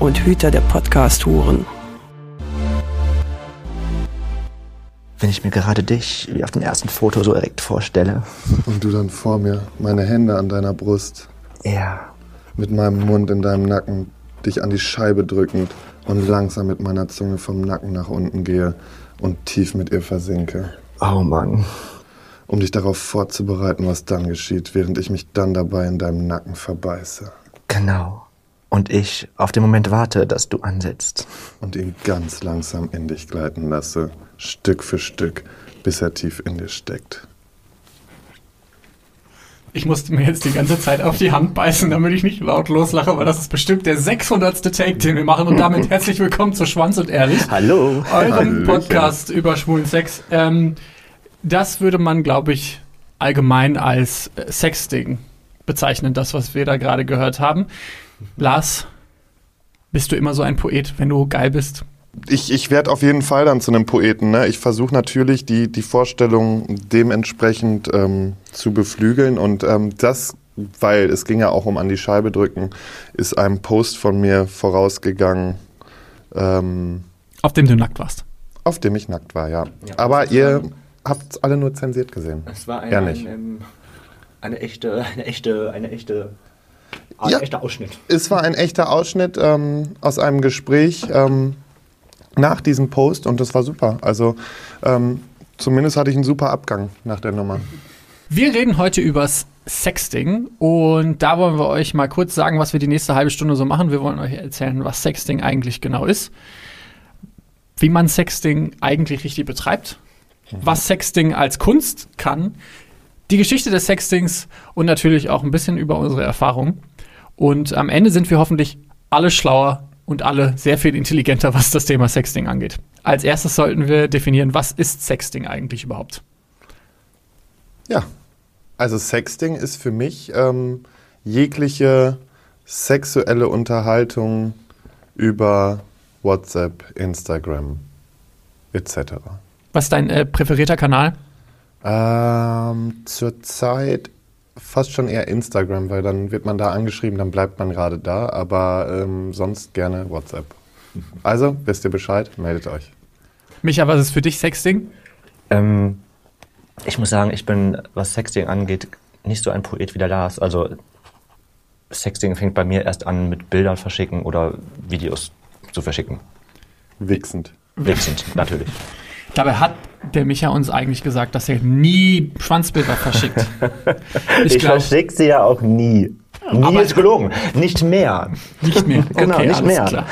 und Hüter der Podcast-Huren. Wenn ich mir gerade dich wie auf dem ersten Foto so direkt vorstelle. Und du dann vor mir, meine Hände an deiner Brust. Ja. Mit meinem Mund in deinem Nacken, dich an die Scheibe drückend und langsam mit meiner Zunge vom Nacken nach unten gehe und tief mit ihr versinke. Oh Mann. Um dich darauf vorzubereiten, was dann geschieht, während ich mich dann dabei in deinem Nacken verbeiße. Genau. Und ich auf den Moment warte, dass du ansetzt. Und ihn ganz langsam in dich gleiten lasse, Stück für Stück, bis er tief in dir steckt. Ich musste mir jetzt die ganze Zeit auf die Hand beißen, damit ich nicht laut loslache, weil das ist bestimmt der 600. Take, den wir machen. Und damit herzlich willkommen zu Schwanz und Ehrlich. Hallo. Eurem Hallöchen. Podcast über schwulen Sex. Ähm, das würde man, glaube ich, allgemein als äh, Sexting bezeichnen, das, was wir da gerade gehört haben. Lars, bist du immer so ein Poet, wenn du geil bist? Ich, ich werde auf jeden Fall dann zu einem Poeten. Ne? Ich versuche natürlich, die, die Vorstellung dementsprechend ähm, zu beflügeln. Und ähm, das, weil es ging ja auch um an die Scheibe drücken, ist einem Post von mir vorausgegangen, ähm, Auf dem du nackt warst. auf dem ich nackt war, ja. Ja, Aber ihr habt es alle nur zensiert gesehen. Es war Ja, nicht. ähm, eine echte, eine echte, eine echte, ein Ja. echter Ausschnitt. Es war ein echter Ausschnitt ähm, aus einem Gespräch ähm, nach diesem Post und das war super. Also ähm, zumindest hatte ich einen super Abgang nach der Nummer. Wir reden heute übers Sexting und da wollen wir euch mal kurz sagen, was wir die nächste halbe Stunde so machen. Wir wollen euch erzählen, was Sexting eigentlich genau ist, wie man Sexting eigentlich richtig betreibt, was Sexting als Kunst kann, die Geschichte des Sextings und natürlich auch ein bisschen über unsere Erfahrungen. Und am Ende sind wir hoffentlich alle schlauer und alle sehr viel intelligenter, was das Thema Sexting angeht. Als erstes sollten wir definieren, was ist Sexting eigentlich überhaupt? Ja, also Sexting ist für mich ähm, jegliche sexuelle Unterhaltung über WhatsApp, Instagram etc. Was ist dein äh, präferierter Kanal? Ähm, Zurzeit fast schon eher Instagram, weil dann wird man da angeschrieben, dann bleibt man gerade da, aber ähm, sonst gerne WhatsApp. Also, wisst ihr Bescheid, meldet euch. Micha, was ist für dich Sexting? Ähm, ich muss sagen, ich bin, was Sexting angeht, nicht so ein Poet wie der Lars. Also Sexting fängt bei mir erst an mit Bildern verschicken oder Videos zu verschicken. Wichsend. Wichsend, natürlich. Dabei hat der Micha uns eigentlich gesagt, dass er nie Schwanzbilder verschickt. Ich, glaub- verschicke sie ja auch nie. Nie Aber- ist gelogen. Nicht mehr. Nicht mehr. Genau, nicht alles mehr. Klar.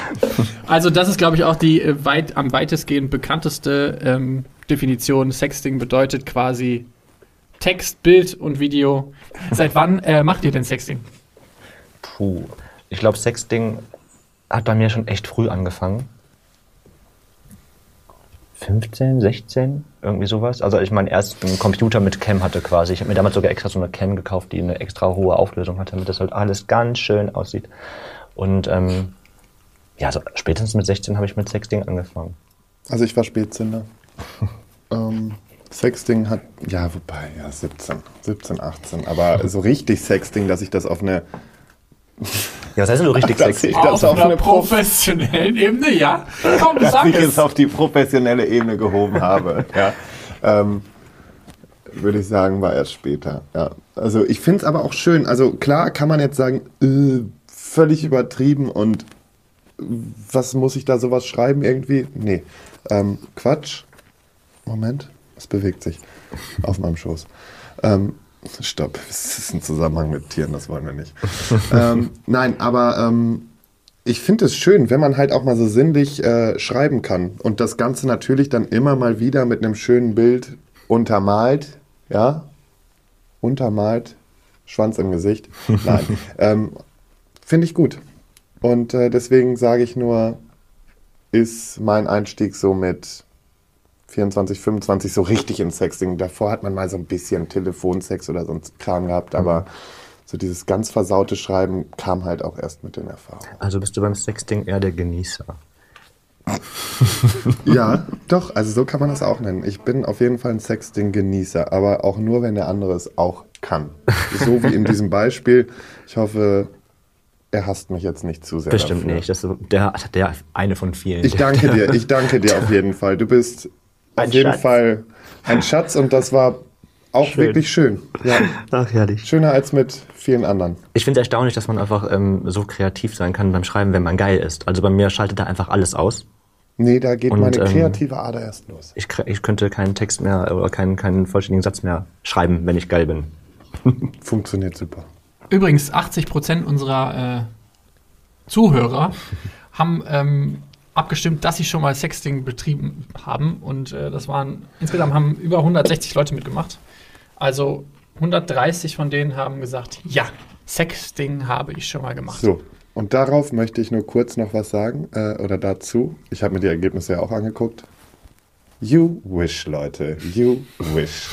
Also das ist, glaube ich, auch die äh, weit, am weitestgehend bekannteste ähm, Definition. Sexting bedeutet quasi Text, Bild und Video. Seit wann äh, macht ihr denn Sexting? Puh. Ich glaube, Sexting hat bei mir schon echt früh angefangen. 15, 16, irgendwie sowas. Also ich meinen ersten Computer mit Cam hatte quasi. Ich habe mir damals sogar extra so eine Cam gekauft, die eine extra hohe Auflösung hatte, damit das halt alles ganz schön aussieht. Und ähm, ja, so spätestens mit 16 habe ich mit Sexting angefangen. Also ich war Spätzünder. ähm, Sexting hat, ja, wobei, ja, 17, 17, 18, aber so richtig Sexting, dass ich das auf eine, Ja, was heißt denn so richtig sexy? ich das auf eine Prof professionellen Ebene, ja. Komm, dass sag ich es es. auf die professionelle Ebene gehoben habe. ja. ähm, würde ich sagen, war erst später. Ja. Also ich finde es aber auch schön. Also klar kann man jetzt sagen, äh, völlig übertrieben und was muss ich da sowas schreiben irgendwie? Nee. Ähm, Quatsch. Moment, es bewegt sich auf meinem Schoß. Ähm, stopp, es ist ein Zusammenhang mit Tieren, das wollen wir nicht. ähm, nein, aber ähm, ich finde es schön, wenn man halt auch mal so sinnlich äh, schreiben kann und das Ganze natürlich dann immer mal wieder mit einem schönen Bild untermalt, ja, untermalt, Schwanz im Gesicht. Nein, ähm, finde ich gut. Und äh, deswegen sage ich nur, ist mein Einstieg so mit 24, 25 so richtig ins Sexting. Davor hat man mal so ein bisschen Telefonsex oder so ein Kram gehabt, aber so dieses ganz versaute Schreiben kam halt auch erst mit den Erfahrungen. Also bist du beim Sexting eher der Genießer. Ja, doch, also so kann man das auch nennen. Ich bin auf jeden Fall ein Sexting-Genießer, aber auch nur, wenn der andere es auch kann. So wie in diesem Beispiel. Ich hoffe, er hasst mich jetzt nicht zu sehr. Bestimmt dafür. nicht. Das ist der, der eine von vielen. Ich danke dir, ich danke dir auf jeden Fall. Du bist Ein auf jeden Schatz. Fall ein Schatz und das war auch Schön. wirklich schön. Ja, Ach, herrlich. schöner als mit vielen anderen. Ich finde es erstaunlich, dass man einfach ähm, so kreativ sein kann beim Schreiben, wenn man geil ist. Also bei mir schaltet da einfach alles aus. Nee, da geht Und, meine ähm, kreative Ader erst los. Ich, ich könnte keinen Text mehr oder keinen, keinen vollständigen Satz mehr schreiben, wenn ich geil bin. Funktioniert super. Übrigens, 80 Prozent unserer äh, Zuhörer haben ähm, abgestimmt, dass sie schon mal Sexting betrieben haben. Und äh, das waren, insgesamt haben über 160 Leute mitgemacht. Also 130 von denen haben gesagt, ja, Sexting habe ich schon mal gemacht. So, und darauf möchte ich nur kurz noch was sagen, äh, oder dazu. Ich habe mir die Ergebnisse ja auch angeguckt. You wish, Leute. You wish.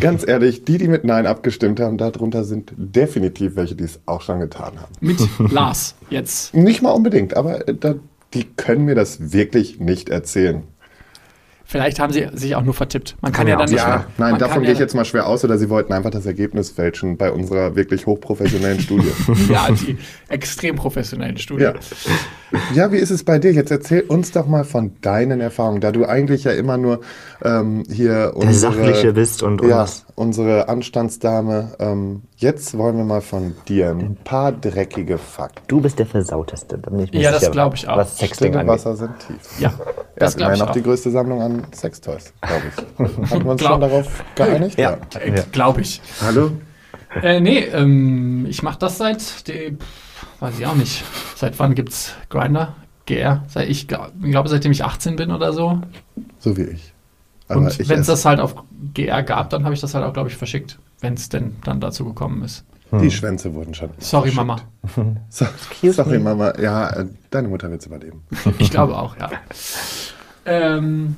Ganz ehrlich, die, die mit Nein abgestimmt haben, darunter sind definitiv welche, die es auch schon getan haben. Mit Lars jetzt. Nicht mal unbedingt, aber äh, da, die können mir das wirklich nicht erzählen. Vielleicht haben sie sich auch nur vertippt. Man kann ja ja, dann nicht. Ja, nein, man davon gehe ich ja- jetzt mal schwer aus, oder sie wollten einfach das Ergebnis fälschen bei unserer wirklich hochprofessionellen Studie. Ja, die extrem professionellen Studien. Ja. Ja, wie ist es bei dir? Jetzt erzähl uns doch mal von deinen Erfahrungen, da du eigentlich ja immer nur ähm, hier unsere, Sachliche bist und ja, uns. unsere Anstandsdame. Ähm, jetzt wollen wir mal von dir ein paar dreckige Fakten. Du bist der Versauteste. Da bin ich mir Ja, das sicher, glaub ich auch. Was Sexting angeht. Wasser sind tief. Ja, das hat glaube ich auch auch. die größte Sammlung an Sextoys, glaube ich. Hatten wir uns Glaub- schon darauf geeinigt? Ja. Äh, Glaube ich. Hallo? Äh, nee, ähm, ich mache das seit, dem, weiß ich auch nicht. Seit wann gibt's Grinder? GR? Seit ich glaube, glaub, seitdem ich 18 bin oder so. So wie ich. Aber Und wenn es das halt auf GR gab, dann habe ich das halt auch, glaube ich, verschickt. Wenn es denn dann dazu gekommen ist. die Schwänze wurden schon. Sorry, verschickt. Mama. So, sorry, Mama. Ja, äh, deine Mutter wird es überleben. Ich glaube auch, ja. Ähm,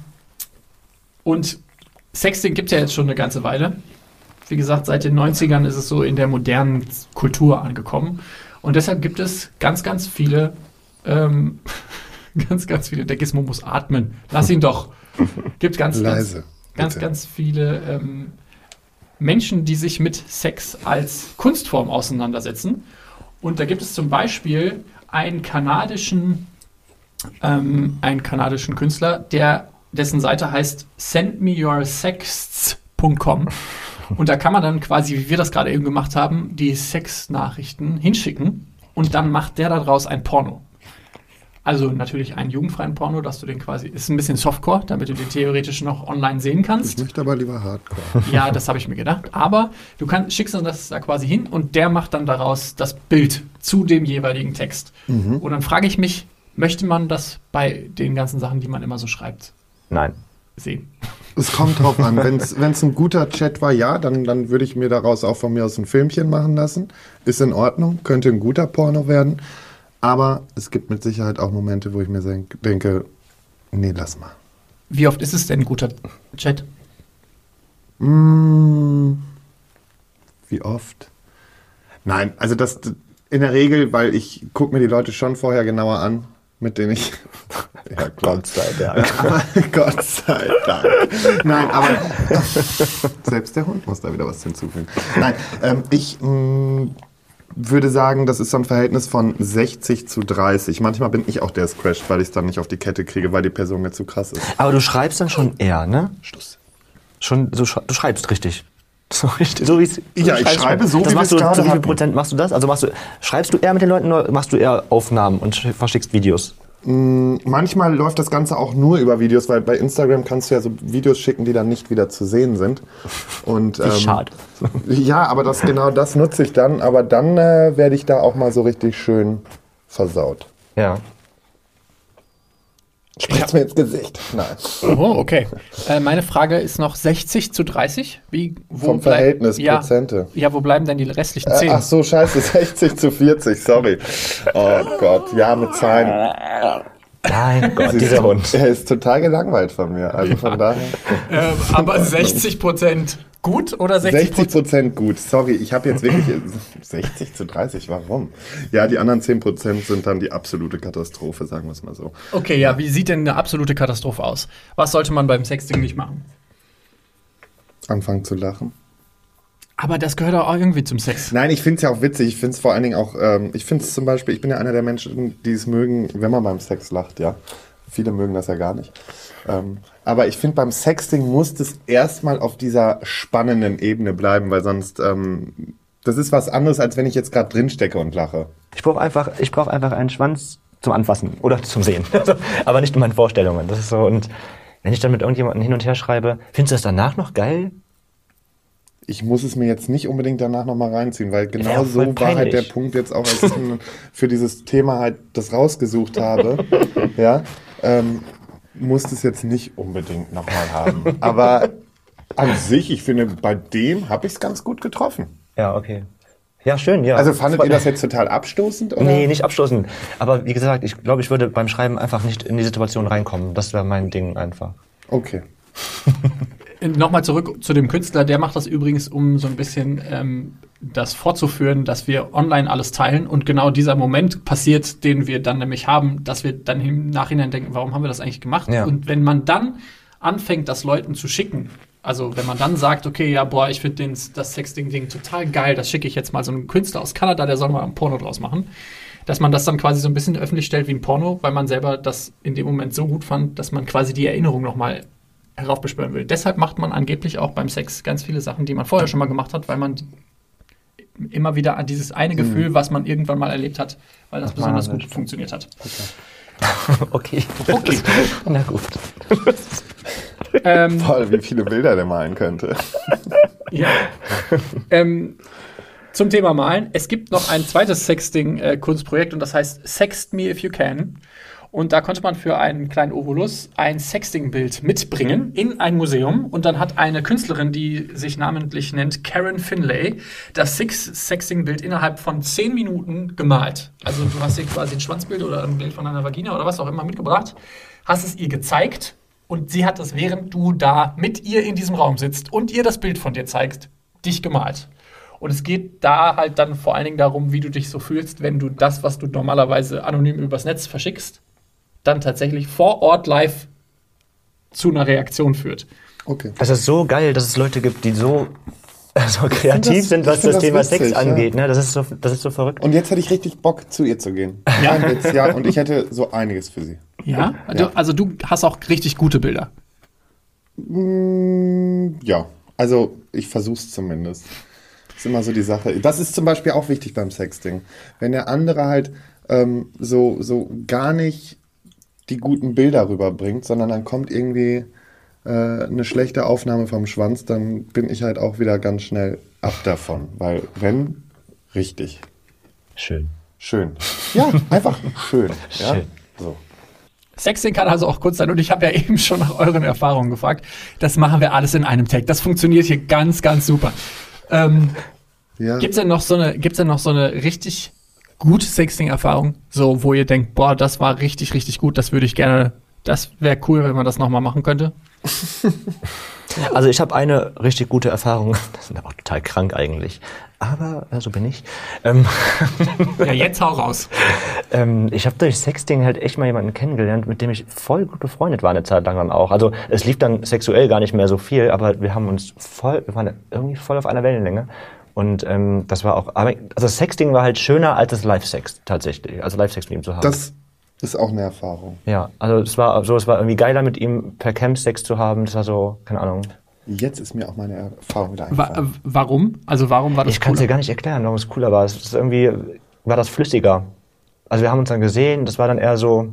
und Sexting gibt es ja jetzt schon eine ganze Weile. Wie gesagt, seit den 90ern ist es so in der modernen Kultur angekommen. Und deshalb gibt es ganz, ganz viele, ähm, ganz, ganz viele, der Gizmo muss atmen. Lass ihn doch. Gibt ganz, Leise. ganz, ganz, ganz viele ähm, Menschen, die sich mit Sex als Kunstform auseinandersetzen. Und da gibt es zum Beispiel einen kanadischen, ähm, einen kanadischen Künstler, der, dessen Seite heißt sendmeyoursexts.com. Und da kann man dann quasi, wie wir das gerade eben gemacht haben, die Sexnachrichten hinschicken und dann macht der daraus ein Porno. Also natürlich einen jugendfreien Porno, dass du den quasi, ist ein bisschen Softcore, damit du den theoretisch noch online sehen Ich kannst. möchte aber lieber Hardcore. Ja, das habe ich mir gedacht. Aber du kann, schickst dann das da quasi hin und der macht dann daraus das Bild zu dem jeweiligen Text. Und dann frage ich mich, möchte man das bei den ganzen Sachen, die man immer so schreibt, Nein. sehen? Es kommt drauf an. Wenn es ein guter Chat war, ja, dann, dann würde ich mir daraus auch von mir aus ein Filmchen machen lassen. Ist in Ordnung, könnte ein guter Porno werden. Aber es gibt mit Sicherheit auch Momente, wo ich mir denk- denke, nee, lass mal. Wie oft ist es denn ein guter Chat? Mm, wie oft? Nein, also das in der Regel, weil ich gucke mir die Leute schon vorher genauer an, mit denen ich. Ja, Gott sei Dank. Gott sei Dank. Nein, aber selbst der Hund muss da wieder was hinzufügen. Nein, ähm, ich mh, würde sagen, das ist so ein Verhältnis von 60 zu 30. Manchmal bin ich auch der, crasht, weil ich es dann nicht auf die Kette kriege, weil die Person mir zu krass ist. Aber du schreibst dann schon eher, ne? Schluss. Schon, so, du schreibst richtig. So richtig, so wie's, Ja, ich schreibe so, das wie machst du, gerade Zu wie viel. Prozent machst du das? Also machst du, schreibst du eher mit den Leuten oder machst du eher Aufnahmen und sch- verschickst Videos? Manchmal läuft das Ganze auch nur über Videos, weil bei Instagram kannst du ja so Videos schicken, die dann nicht wieder zu sehen sind. Und, ähm, schade. Ja, aber das, genau das nutze ich dann. Aber dann äh, werde ich da auch mal so richtig schön versaut. Ja. Sprich's mir ins Gesicht. Nein. Oh, okay. Äh, meine Frage ist noch 60 zu 30. Wie, wo Vom Verhältnis, ja, Prozente. Ja, wo bleiben denn die restlichen Äh, 10? ach so, scheiße, 60 zu 40, sorry. Oh Gott, ja, mit Zahlen. Mein Gott, dieser Hund. Er ist total gelangweilt von mir. Also von daher. Ähm, aber 60 Prozent gut oder 60 60 Prozent gut. Sorry, ich habe jetzt wirklich 60 zu 30. Warum? Ja, die anderen 10 Prozent sind dann die absolute Katastrophe, sagen wir es mal so. Okay, ja, wie sieht denn eine absolute Katastrophe aus? Was sollte man beim Sexting nicht machen? Anfangen zu lachen. Aber das gehört auch irgendwie zum Sex. Nein, ich finde es ja auch witzig. Ich finde es vor allen Dingen auch, ähm, ich finde es zum Beispiel, ich bin ja einer der Menschen, die es mögen, wenn man beim Sex lacht, ja. Viele mögen das ja gar nicht. Ähm, aber ich finde, beim Sexting muss das erstmal auf dieser spannenden Ebene bleiben, weil sonst, ähm, das ist was anderes, als wenn ich jetzt gerade drinstecke und lache. Ich brauche einfach, ich brauche einfach einen Schwanz zum Anfassen oder zum Sehen. Aber nicht in meinen Vorstellungen. Das ist so. Und wenn ich dann mit irgendjemandem hin und her schreibe, findest du das danach noch geil? Ich muss es mir jetzt nicht unbedingt danach nochmal reinziehen, weil genau Ja, so war halt der. Punkt jetzt auch, als ich für dieses Thema halt das rausgesucht habe. ja, ähm, muss es jetzt nicht unbedingt nochmal haben. Aber an sich, ich finde, bei dem habe ich es ganz gut getroffen. Ja, okay. Ja, schön, ja. Also fandet ihr das jetzt total abstoßend? Oder? Nee, nicht abstoßen. Aber wie gesagt, ich glaube, ich würde beim Schreiben einfach nicht in die Situation reinkommen. Das wäre mein Ding einfach. Okay. Nochmal zurück zu dem Künstler, der macht das übrigens, um so ein bisschen ähm, das fortzuführen, dass wir online alles teilen und genau dieser Moment passiert, den wir dann nämlich haben, dass wir dann im Nachhinein denken, warum haben wir das eigentlich gemacht? Ja. Und wenn man dann anfängt, das Leuten zu schicken, also wenn man dann sagt, okay, ja, boah, ich finde das Sexting-Ding total geil, das schicke ich jetzt mal so einem Künstler aus Kanada, der soll mal ein Porno draus machen, dass man das dann quasi so ein bisschen öffentlich stellt wie ein Porno, weil man selber das in dem Moment so gut fand, dass man quasi die Erinnerung nochmal heraufbeschwören will. Deshalb macht man angeblich auch beim Sex ganz viele Sachen, die man vorher schon mal gemacht hat, weil man immer wieder an dieses eine Gefühl, was man irgendwann mal erlebt hat, weil das Das man besonders gut funktioniert hat. Okay. Okay. Na gut. ähm, Toll, wie viele Bilder der malen könnte. ja. ähm, zum Thema Malen. Es gibt noch ein zweites Sexting-Kunstprojekt und das heißt Sext Me If You Can. Und da konnte man für einen kleinen Obolus ein Sexting-Bild mitbringen in ein Museum. Und dann hat eine Künstlerin, die sich namentlich nennt Karen Finlay, das Sexting-Bild innerhalb von zehn Minuten gemalt. Also du hast ihr quasi ein Schwanzbild oder ein Bild von einer Vagina oder was auch immer mitgebracht, hast es ihr gezeigt und sie hat das, während du da mit ihr in diesem Raum sitzt und ihr das Bild von dir zeigst, dich gemalt. Und es geht da halt dann vor allen Dingen darum, wie du dich so fühlst, wenn du das, was du normalerweise anonym übers Netz verschickst, dann tatsächlich vor Ort live zu einer Reaktion führt. Okay. Das ist so geil, dass es Leute gibt, die so, so kreativ das- sind, was das das Thema witzig, Sex ja. angeht. Ne? Das, ist so, das ist so verrückt. Und jetzt hätte ich richtig Bock, zu ihr zu gehen. Ja. Witz, ja. Und ich hätte so einiges für sie. Ja? Du, also du hast auch richtig gute Bilder. Mm, Ja, also ich versuch's zumindest. ist immer so die Sache. Das ist zum Beispiel auch wichtig beim Sexting. Wenn der andere halt ähm, so, so gar nicht die guten Bilder rüberbringt, sondern dann kommt irgendwie äh, eine schlechte Aufnahme vom Schwanz, dann bin ich halt auch wieder ganz schnell ab davon. Weil wenn, richtig. Schön. Schön. Ja, einfach schön. Ja? Schön. So. Sexting kann also auch kurz sein und ich habe ja eben schon nach euren Erfahrungen gefragt. Das machen wir alles in einem Tag. Das funktioniert hier ganz, ganz super. Ähm, Ja. Gibt's denn noch so eine, gibt's denn noch so eine richtig gute Sexting-Erfahrung, so wo ihr denkt, boah, das war richtig, richtig gut, das würde ich gerne, das wäre cool, wenn man das nochmal machen könnte? Also ich habe eine richtig gute Erfahrung. Das ist auch total krank eigentlich. Aber äh, so bin ich. Ähm, Ja, jetzt hau raus. ähm, ich habe durch Sexting halt echt mal jemanden kennengelernt, mit dem ich voll gut befreundet war eine Zeit lang dann auch. Also es lief dann sexuell gar nicht mehr so viel, aber wir haben uns voll, wir waren irgendwie voll auf einer Wellenlänge. Und ähm, das war auch, aber, also Sexting war halt schöner als das Live-Sex tatsächlich, also Live-Sex mit ihm zu haben. Das ist auch eine Erfahrung. ja, also es war so, es war irgendwie geiler mit ihm per Camp Sex zu haben. Das war so, keine Ahnung. Jetzt ist mir auch meine Erfahrung wieder Wa eingefallen. äh, warum? Also warum war das Ich kann es dir gar nicht erklären, warum es cooler war. Es ist irgendwie, war das flüssiger. Also wir haben uns dann gesehen, das war dann eher so,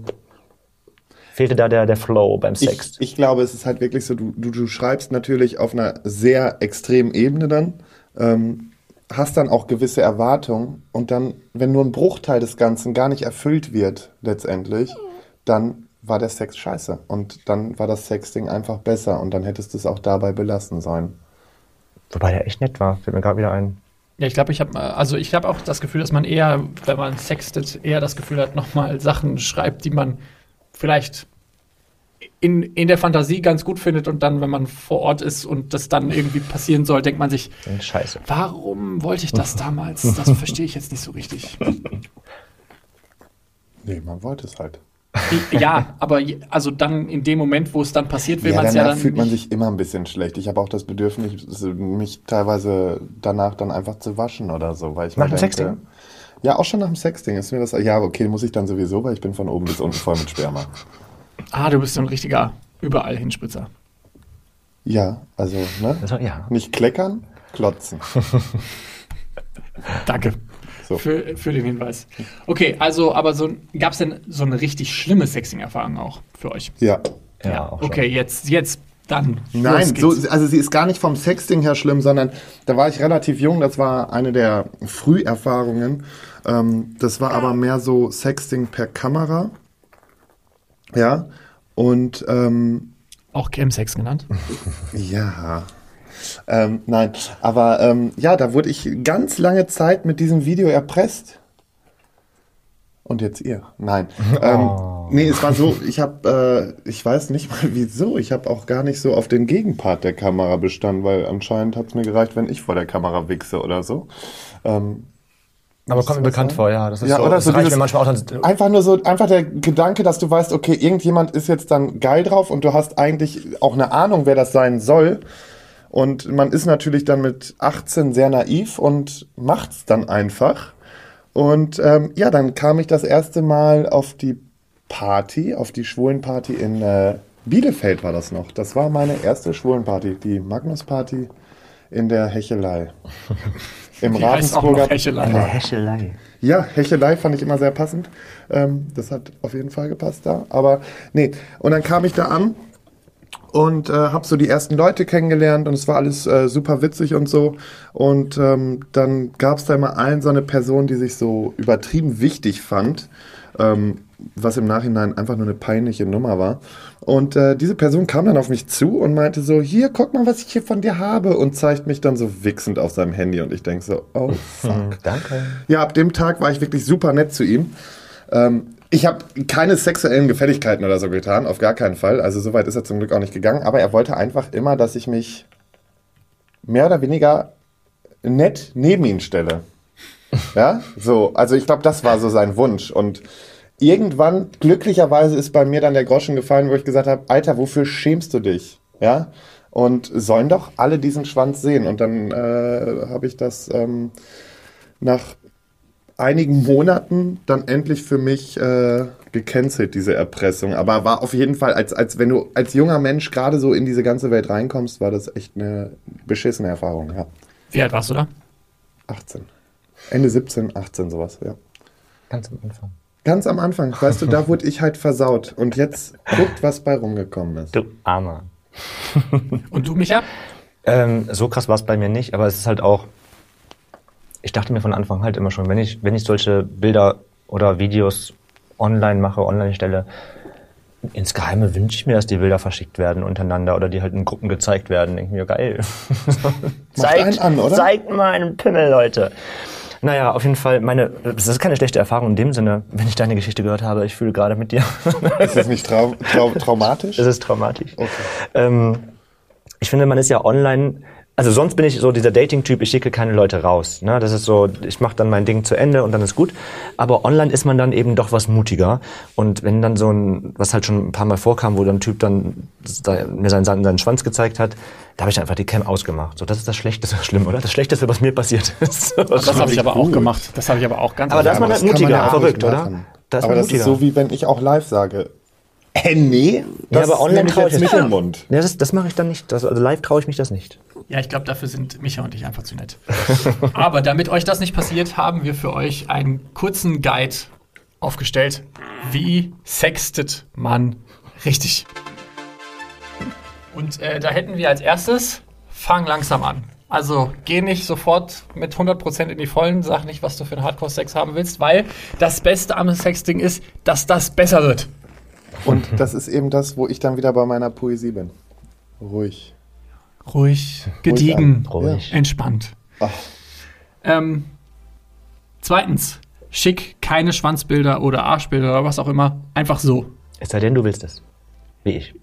fehlte da der, der Flow beim Sex. Ich, ich glaube, es ist halt wirklich so, du, du, du schreibst natürlich auf einer sehr extremen Ebene dann, ähm, hast dann auch gewisse Erwartungen und dann, wenn nur ein Bruchteil des Ganzen gar nicht erfüllt wird letztendlich, dann war der Sex scheiße. Und dann war das Sexting einfach besser und dann hättest du es auch dabei belassen sollen. Wobei der echt nett war, fällt mir gerade wieder ein. Ja, ich glaube, ich habe also ich habe auch das Gefühl, dass man eher, wenn man sextet, eher das Gefühl hat, nochmal Sachen schreibt, die man vielleicht in, in der Fantasie ganz gut findet und dann, wenn man vor Ort ist und das dann irgendwie passieren soll, denkt man sich, Scheiße. warum wollte ich das damals? Das verstehe ich jetzt nicht so richtig. Nee, man wollte es halt. Ja, aber also dann in dem Moment, wo es dann passiert, will Ja, man es danach ja dann fühlt man sich immer ein bisschen schlecht. Ich habe auch das Bedürfnis, mich teilweise danach dann einfach zu waschen oder so, weil ich Nach mir dem denke, Sexting? Ja, auch schon nach dem Sexting ist mir das. Ja, okay, muss ich dann sowieso, weil ich bin von oben bis unten voll mit Sperma. Ah, du bist so ein richtiger überall Hinspritzer. Ja, also ne, Also, ja. nicht kleckern, klotzen. Danke. So. Für, für den Hinweis. Okay, also, aber so gab es denn so eine richtig schlimme Sexing-Erfahrung auch für euch? Ja. Ja, auch schon. okay, jetzt, jetzt, dann. Nein, so, also sie ist gar nicht vom Sexting her schlimm, sondern da war ich relativ jung, das war eine der Früherfahrungen. Ähm, das war aber mehr so Sexting per Kamera. Ja. Und ähm, Auch Chemsex genannt. ja. Ähm, nein, aber ähm, ja, da wurde ich ganz lange Zeit mit diesem Video erpresst. Und jetzt ihr. Nein. Ähm, nee, es war so, ich habe, äh, ich weiß nicht mal wieso, ich habe auch gar nicht so auf den Gegenpart der Kamera bestanden, weil anscheinend hat es mir gereicht, wenn ich vor der Kamera wichse oder so. Ähm, Aber kommt mir bekannt vor, ja. Das ist Ja, so, oder das so reicht mir manchmal auch dann. Einfach nur so, einfach der Gedanke, dass du weißt, okay, irgendjemand ist jetzt dann geil drauf und du hast eigentlich auch eine Ahnung, wer das sein soll. Und man ist natürlich dann mit 18 sehr naiv und macht's dann einfach. Und ähm, ja, dann kam ich das erste Mal auf die Party, auf die Schwulenparty in äh, Bielefeld war das noch. Das war meine erste Schwulenparty, die Magnus-Party in der Hechelei. Im Die heißt auch noch Ravensburger Hechelei. Hechelei. ja, Hechelei fand ich immer sehr passend. Ähm, das hat auf jeden Fall gepasst da. Aber nee, und dann kam ich da an und äh, habe so die ersten Leute kennengelernt und es war alles äh, super witzig und so. Und ähm, dann gab es da immer allen so eine Person, die sich so übertrieben wichtig fand, ähm, was im Nachhinein einfach nur eine peinliche Nummer war. Und äh, diese Person kam dann auf mich zu und meinte so, hier, guck mal, was ich hier von dir habe und zeigt mich dann so wichsend auf seinem Handy und ich denk so, oh fuck. Danke. Ja, ab dem Tag war ich wirklich super nett zu ihm. Ähm, ich habe keine sexuellen Gefälligkeiten oder so getan, auf gar keinen Fall. Also so weit ist er zum Glück auch nicht gegangen. Aber er wollte einfach immer, dass ich mich mehr oder weniger nett neben ihn stelle. Ja, so. Also ich glaube, das war so sein Wunsch. Und irgendwann, glücklicherweise, ist bei mir dann der Groschen gefallen, wo ich gesagt habe, Alter, wofür schämst du dich? Ja. Und sollen doch alle diesen Schwanz sehen. Und dann äh, habe ich das ähm, nach einigen Monaten dann endlich für mich äh, gecancelt, diese Erpressung. Aber war auf jeden Fall, als, als wenn du als junger Mensch gerade so in diese ganze Welt reinkommst, war das echt eine beschissene Erfahrung, ja. Wie alt warst du da? 18. Ende 17, 18 sowas, ja. Ganz am Anfang. Ganz am Anfang, weißt du, da wurde ich halt versaut. Und jetzt guckt, was bei rumgekommen ist. Du Armer. Und du, Micha? Ähm, so krass war es bei mir nicht, aber es ist halt auch. Ich dachte mir von Anfang halt immer schon, wenn ich, wenn ich solche Bilder oder Videos online mache, online stelle, ins Geheime wünsche ich mir, dass die Bilder verschickt werden untereinander oder die halt in Gruppen gezeigt werden. Denke mir, geil. einen an, oder? Zeigt mal einen Pimmel, Leute. Naja, auf jeden Fall, meine, das ist keine schlechte Erfahrung in dem Sinne, wenn ich deine Geschichte gehört habe. Ich fühle gerade mit dir. Ist das nicht trau trau traumatisch? Es ist traumatisch. Okay. Ähm, ich finde, man ist ja online. Also sonst bin ich so dieser Dating-Typ, ich schicke keine Leute raus. Ne? Das ist so, ich mache dann mein Ding zu Ende und dann ist gut. Aber online ist man dann eben doch was mutiger. Und wenn dann so ein, was halt schon ein paar Mal vorkam, wo dann ein Typ dann da- mir seinen, seinen Schwanz gezeigt hat, da habe ich einfach die Cam ausgemacht. So, das ist das Schlechteste, schlimm, oder? Das Schlechteste, was mir passiert ist. Das habe ich aber auch gut. gemacht. Das habe ich aber auch ganz Aber da ist man das halt mutiger, ja auch verrückt, oder? Da ist aber man das mutiger. ist so, wie wenn ich auch live sage, äh, nee, Ja, das aber online traue ich jetzt mich nicht ja. im Mund. Ja, das, das mache ich dann nicht. Das, also live traue ich mich das nicht. Ja, ich glaube, dafür sind Micha und ich einfach zu nett. Aber damit euch das nicht passiert, haben wir für euch einen kurzen Guide aufgestellt. Wie sextet man richtig? Und äh, da hätten wir als erstes, fang langsam an. Also geh nicht sofort mit 100% in die Vollen, sag nicht, was du für einen Hardcore-Sex haben willst, weil das Beste am Sexting ist, dass das besser wird. Und das ist eben das, wo ich dann wieder bei meiner Poesie bin. Ruhig. Ruhig, gediegen, Ruhig. entspannt. Ach. Ähm, zweitens, schick keine Schwanzbilder oder Arschbilder oder was auch immer. Einfach so. Es sei denn, du willst es. Wie ich.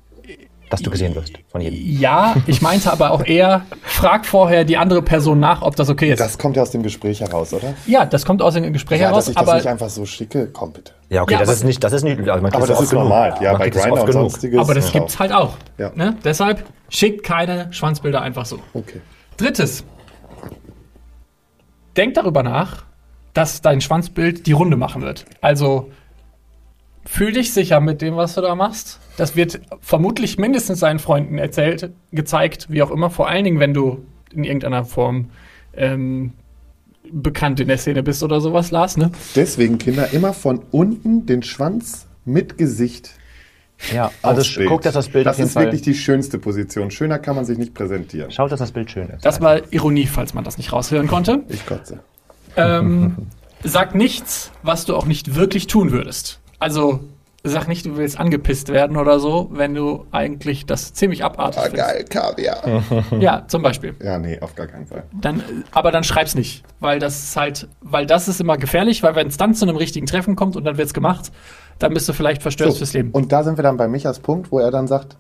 Dass du gesehen wirst von jedem. Ja, ich meinte aber auch eher, frag vorher die andere Person nach, ob das okay ist. Das kommt ja aus dem Gespräch heraus, oder? ja, das kommt aus dem Gespräch Ja, heraus, dass ich das aber, nicht einfach so schicke, komm bitte. Ja, okay, Ja, das ist nicht, das ist nicht, also man Aber das ist genug. normal. Ja, Man bei Grindr und genug. sonstiges. aber das Ja. gibt's halt auch. Ja. Ne? Deshalb schickt keine Schwanzbilder einfach so. Okay. Drittes. Denk darüber nach, dass dein Schwanzbild die Runde machen wird. Also fühl dich sicher mit dem, was du da machst. Das wird vermutlich mindestens seinen Freunden erzählt, gezeigt, wie auch immer. Vor allen Dingen, wenn du in irgendeiner Form ähm, bekannt in der Szene bist oder sowas, Lars. Ne? Deswegen, Kinder, immer von unten den Schwanz mit Gesicht Ja, also aufs Bild. guck, dass das Bild Das auf jeden ist Fall. wirklich die schönste Position. Schöner kann man sich nicht präsentieren. Schaut, dass das Bild schön ist. Das war Ironie, falls man das nicht raushören konnte. Ich kotze. ähm, sag nichts, was du auch nicht wirklich tun würdest. Also sag nicht, du willst angepisst werden oder so, wenn du eigentlich das ziemlich abartig Ah, findest. geil, Kaviar. Ja, zum Beispiel. Ja, nee, auf gar keinen Fall. Dann, aber dann schreib's nicht, weil das ist halt, weil das ist immer gefährlich, weil wenn es dann zu einem richtigen Treffen kommt und dann wird's gemacht, dann bist du vielleicht verstört fürs Leben. Und da sind wir dann bei Michas Punkt, wo er dann sagt,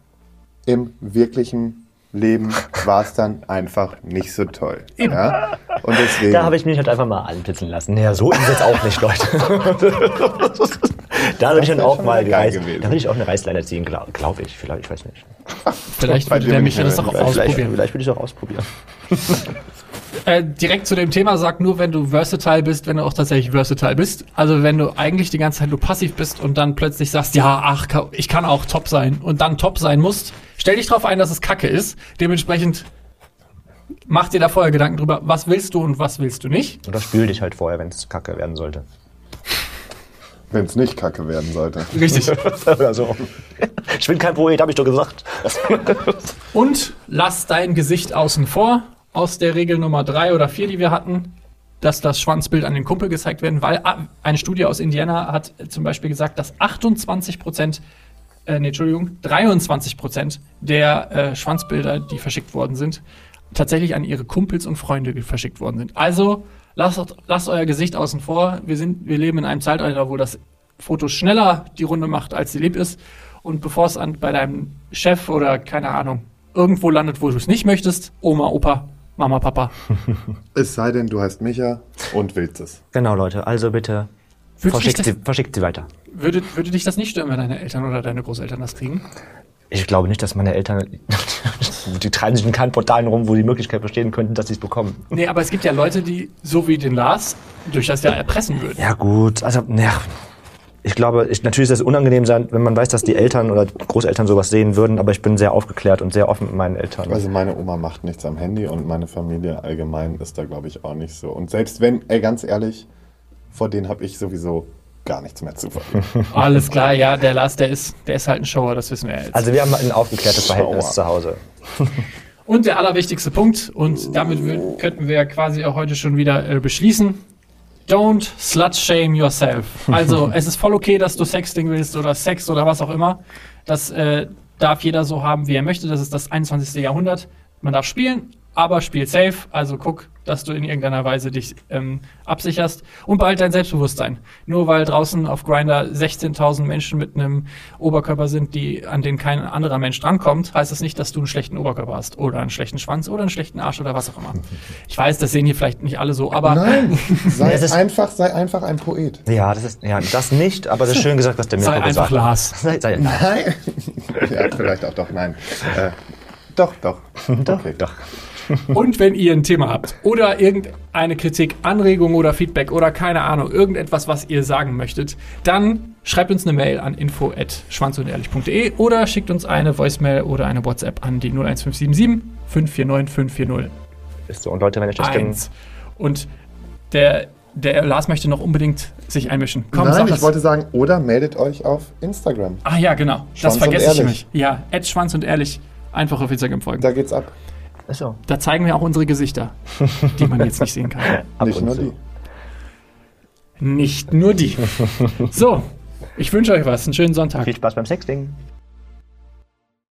im wirklichen Leben war es dann einfach nicht so toll. Ja? Und deswegen. Da habe ich mich halt einfach mal anblitzen lassen. Naja, so ist es jetzt auch nicht, Leute. da würde ich dann auch mal gewesen. da würde ich auch eine Reißleine ziehen, glaube glaub ich. Vielleicht, ich weiß nicht. vielleicht würde der bin Micha ich das auch nicht Vielleicht, ausprobieren. vielleicht würde ich es auch ausprobieren. Äh, direkt zu dem Thema sag nur, wenn du versatile bist, wenn du auch tatsächlich versatile bist. Also wenn du eigentlich die ganze Zeit nur passiv bist und dann plötzlich sagst, ja, ach, ich kann auch top sein und dann top sein musst, stell dich darauf ein, dass es Kacke ist. Dementsprechend mach dir da vorher Gedanken drüber, was willst du und was willst du nicht. Oder spül dich halt vorher, wenn es kacke werden sollte. Wenn es nicht kacke werden sollte. Richtig. also, ich bin kein Poet, habe ich doch gesagt. Und lass dein Gesicht außen vor aus der Regel Nummer drei oder vier, die wir hatten, dass das Schwanzbild an den Kumpel gezeigt werden, weil ah, eine Studie aus Indiana hat zum Beispiel gesagt, dass 28 Prozent, äh, nee, Entschuldigung, 23 Prozent der äh, Schwanzbilder, die verschickt worden sind, tatsächlich an ihre Kumpels und Freunde verschickt worden sind. Also lasst, lasst euer Gesicht außen vor. Wir, sind, wir leben in einem Zeitalter, wo das Foto schneller die Runde macht, als sie lieb ist. Und bevor es an, bei deinem Chef oder keine Ahnung irgendwo landet, wo du es nicht möchtest, Oma, Opa, Mama, Papa, Es sei denn, du heißt Micha und willst es. Genau, Leute, also bitte verschickt sie, verschickt sie weiter. würde, würde dich das nicht stören, wenn deine Eltern oder deine Großeltern das kriegen? Ich glaube nicht, dass meine Eltern, die treiben sich in keinen Portalen rum, wo die Möglichkeit bestehen könnten, dass sie es bekommen. Nee, aber es gibt ja Leute, die, so wie den Lars, durch das ja erpressen würden. Ja gut, also ja, ich glaube, ich, natürlich ist es unangenehm sein, wenn man weiß, dass die Eltern oder Großeltern sowas sehen würden, aber ich bin sehr aufgeklärt und sehr offen mit meinen Eltern. Also meine Oma macht nichts am Handy und meine Familie allgemein ist da, glaube ich, auch nicht so. Und selbst wenn, ey, ganz ehrlich, vor denen habe ich sowieso gar nichts mehr zu verlieren. Alles klar, ja, der Lars, der ist, der ist halt ein Shower, das wissen wir ja jetzt. Also wir haben ein aufgeklärtes Verhältnis Sauer. zu Hause. Und der allerwichtigste Punkt, und damit könnten wir quasi auch heute schon wieder äh, beschließen. Don't slut shame yourself. Also es ist voll okay, dass du Sexting willst oder Sex oder was auch immer. Das äh, darf jeder so haben, wie er möchte. Das ist das 21. Jahrhundert. Man darf spielen, aber spiel safe. Also guck, dass du in irgendeiner Weise dich ähm, absicherst und behalt dein Selbstbewusstsein. Nur weil draußen auf Grinder 16.000 Menschen mit einem Oberkörper sind, die an den kein anderer Mensch drankommt, heißt das nicht, dass du einen schlechten Oberkörper hast oder einen schlechten Schwanz oder einen schlechten Arsch oder was auch immer. Ich weiß, das sehen hier vielleicht nicht alle so, aber Nein, sei einfach, sei einfach ein Poet. Ja, das ist ja das nicht, aber das ist schön gesagt, dass der mir sei einfach Lars. Sei, sei, Nein. ja, vielleicht auch doch, nein. Äh, doch, doch. Okay. Doch. Und wenn ihr ein Thema habt oder irgendeine Kritik, Anregung oder Feedback oder keine Ahnung, irgendetwas, was ihr sagen möchtet, dann schreibt uns eine Mail an info@schwanzundehrlich.de oder schickt uns eine Voicemail oder eine WhatsApp an die 01577 549 540 Ist so. Und Leute, wenn ich das 1. Und der, der Lars möchte noch unbedingt sich einmischen. Komm, Nein, sag ich wollte sagen, oder meldet euch auf Instagram. Ah ja, genau. Schwanz das vergesse ich nämlich. Ja, Ed Schwanz und ehrlich. Einfach auf Instagram folgen. Da geht's ab. Ist so. Da zeigen wir auch unsere Gesichter, die man jetzt nicht sehen kann. Ab Nicht nur zu. die. Nicht nur die. So, Ich wünsche euch was. Einen schönen Sonntag. Viel Spaß beim Sexting.